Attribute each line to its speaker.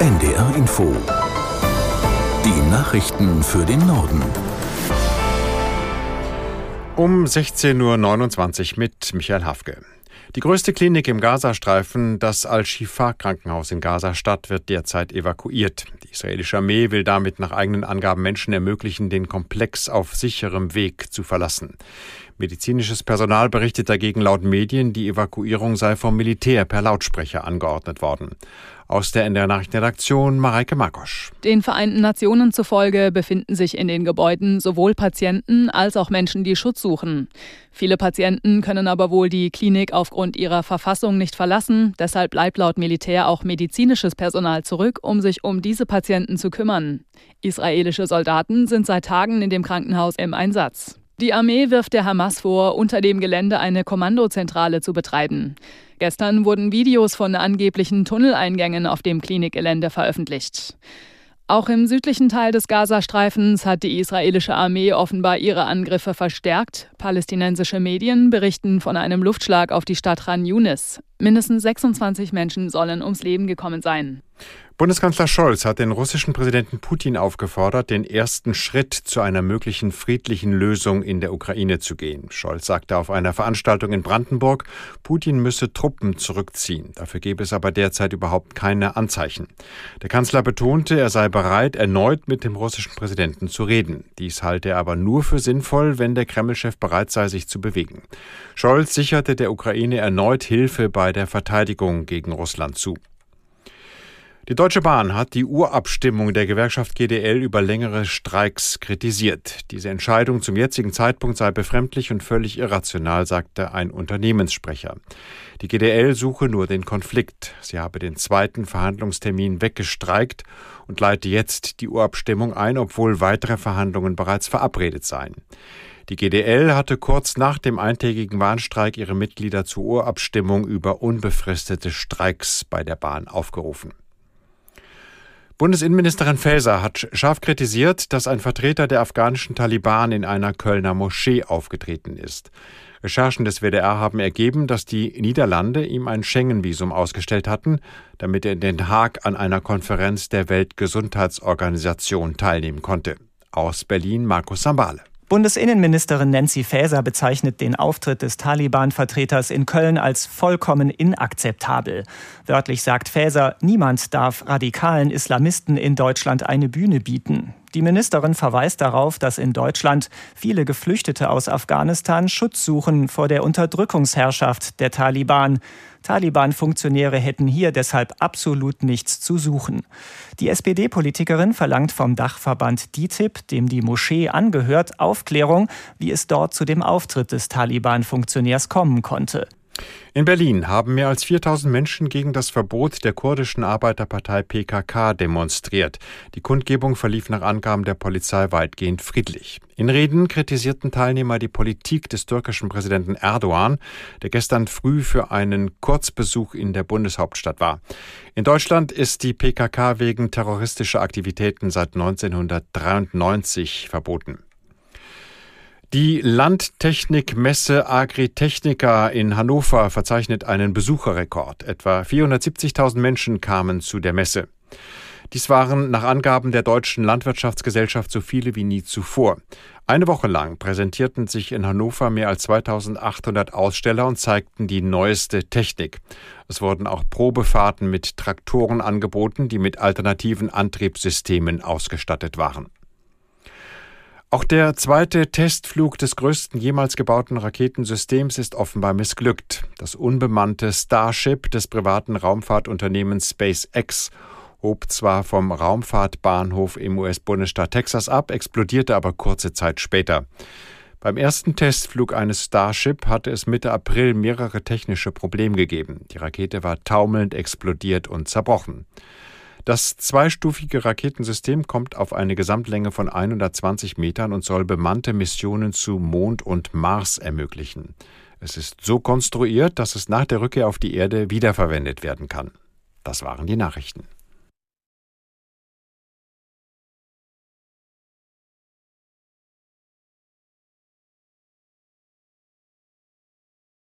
Speaker 1: NDR Info. Die Nachrichten für den Norden.
Speaker 2: Um 16.29 Uhr mit Michael Hafke. Die größte Klinik im Gazastreifen, das Al-Shifa-Krankenhaus in Gaza-Stadt, wird derzeit evakuiert. Die israelische Armee will damit nach eigenen Angaben Menschen ermöglichen, den Komplex auf sicherem Weg zu verlassen. Medizinisches Personal berichtet dagegen laut Medien, die Evakuierung sei vom Militär per Lautsprecher angeordnet worden. Aus der NDR Nachrichtenredaktion Mareike Makosch.
Speaker 3: Den Vereinten Nationen zufolge befinden sich in den Gebäuden sowohl Patienten als auch Menschen, die Schutz suchen. Viele Patienten können aber wohl die Klinik aufgrund ihrer Verfassung nicht verlassen. Deshalb bleibt laut Militär auch medizinisches Personal zurück, um sich um diese Patienten zu kümmern. Israelische Soldaten sind seit Tagen in dem Krankenhaus im Einsatz. Die Armee wirft der Hamas vor, unter dem Gelände eine Kommandozentrale zu betreiben. Gestern wurden Videos von angeblichen Tunneleingängen auf dem Klinikgelände veröffentlicht. Auch im südlichen Teil des Gazastreifens hat die israelische Armee offenbar ihre Angriffe verstärkt. Palästinensische Medien berichten von einem Luftschlag auf die Stadt Khan Yunis. Mindestens 26 Menschen sollen ums Leben gekommen sein.
Speaker 2: Bundeskanzler Scholz hat den russischen Präsidenten Putin aufgefordert, den ersten Schritt zu einer möglichen friedlichen Lösung in der Ukraine zu gehen. Scholz sagte auf einer Veranstaltung in Brandenburg, Putin müsse Truppen zurückziehen. Dafür gebe es aber derzeit überhaupt keine Anzeichen. Der Kanzler betonte, er sei bereit, erneut mit dem russischen Präsidenten zu reden. Dies halte er aber nur für sinnvoll, wenn der Kremlchef bereit sei, sich zu bewegen. Scholz sicherte der Ukraine erneut Hilfe bei der Verteidigung gegen Russland zu. Die Deutsche Bahn hat die Urabstimmung der Gewerkschaft GDL über längere Streiks kritisiert. Diese Entscheidung zum jetzigen Zeitpunkt sei befremdlich und völlig irrational, sagte ein Unternehmenssprecher. Die GDL suche nur den Konflikt. Sie habe den zweiten Verhandlungstermin weggestreikt und leite jetzt die Urabstimmung ein, obwohl weitere Verhandlungen bereits verabredet seien. Die GDL hatte kurz nach dem eintägigen Warnstreik ihre Mitglieder zur Urabstimmung über unbefristete Streiks bei der Bahn aufgerufen. Bundesinnenministerin Faeser hat scharf kritisiert, dass ein Vertreter der afghanischen Taliban in einer Kölner Moschee aufgetreten ist. Recherchen des WDR haben ergeben, dass die Niederlande ihm ein Schengen-Visum ausgestellt hatten, damit er in Den Haag an einer Konferenz der Weltgesundheitsorganisation teilnehmen konnte. Aus Berlin Markus Sambale.
Speaker 4: Bundesinnenministerin Nancy Faeser bezeichnet den Auftritt des Taliban-Vertreters in Köln als vollkommen inakzeptabel. Wörtlich sagt Faeser, niemand darf radikalen Islamisten in Deutschland eine Bühne bieten. Die Ministerin verweist darauf, dass in Deutschland viele Geflüchtete aus Afghanistan Schutz suchen vor der Unterdrückungsherrschaft der Taliban. Taliban-Funktionäre hätten hier deshalb absolut nichts zu suchen. Die SPD-Politikerin verlangt vom Dachverband DITIB, dem die Moschee angehört, Aufklärung, wie es dort zu dem Auftritt des Taliban-Funktionärs kommen konnte.
Speaker 2: In Berlin haben mehr als 4000 Menschen gegen das Verbot der kurdischen Arbeiterpartei PKK demonstriert. Die Kundgebung verlief nach Angaben der Polizei weitgehend friedlich. In Reden kritisierten Teilnehmer die Politik des türkischen Präsidenten Erdogan, der gestern früh für einen Kurzbesuch in der Bundeshauptstadt war. In Deutschland ist die PKK wegen terroristischer Aktivitäten seit 1993 verboten. Die Landtechnikmesse Agritechnica in Hannover verzeichnet einen Besucherrekord. Etwa 470.000 Menschen kamen zu der Messe. Dies waren nach Angaben der Deutschen Landwirtschaftsgesellschaft so viele wie nie zuvor. Eine Woche lang präsentierten sich in Hannover mehr als 2800 Aussteller und zeigten die neueste Technik. Es wurden auch Probefahrten mit Traktoren angeboten, die mit alternativen Antriebssystemen ausgestattet waren. Auch der zweite Testflug des größten jemals gebauten Raketensystems ist offenbar missglückt. Das unbemannte Starship des privaten Raumfahrtunternehmens SpaceX hob zwar vom Raumfahrtbahnhof im US-Bundesstaat Texas ab, explodierte aber kurze Zeit später. Beim ersten Testflug eines Starship hatte es Mitte April mehrere technische Probleme gegeben. Die Rakete war taumelnd explodiert und zerbrochen. Das zweistufige Raketensystem kommt auf eine Gesamtlänge von 120 Metern und soll bemannte Missionen zu Mond und Mars ermöglichen. Es ist so konstruiert, dass es nach der Rückkehr auf die Erde wiederverwendet werden kann. Das waren die Nachrichten.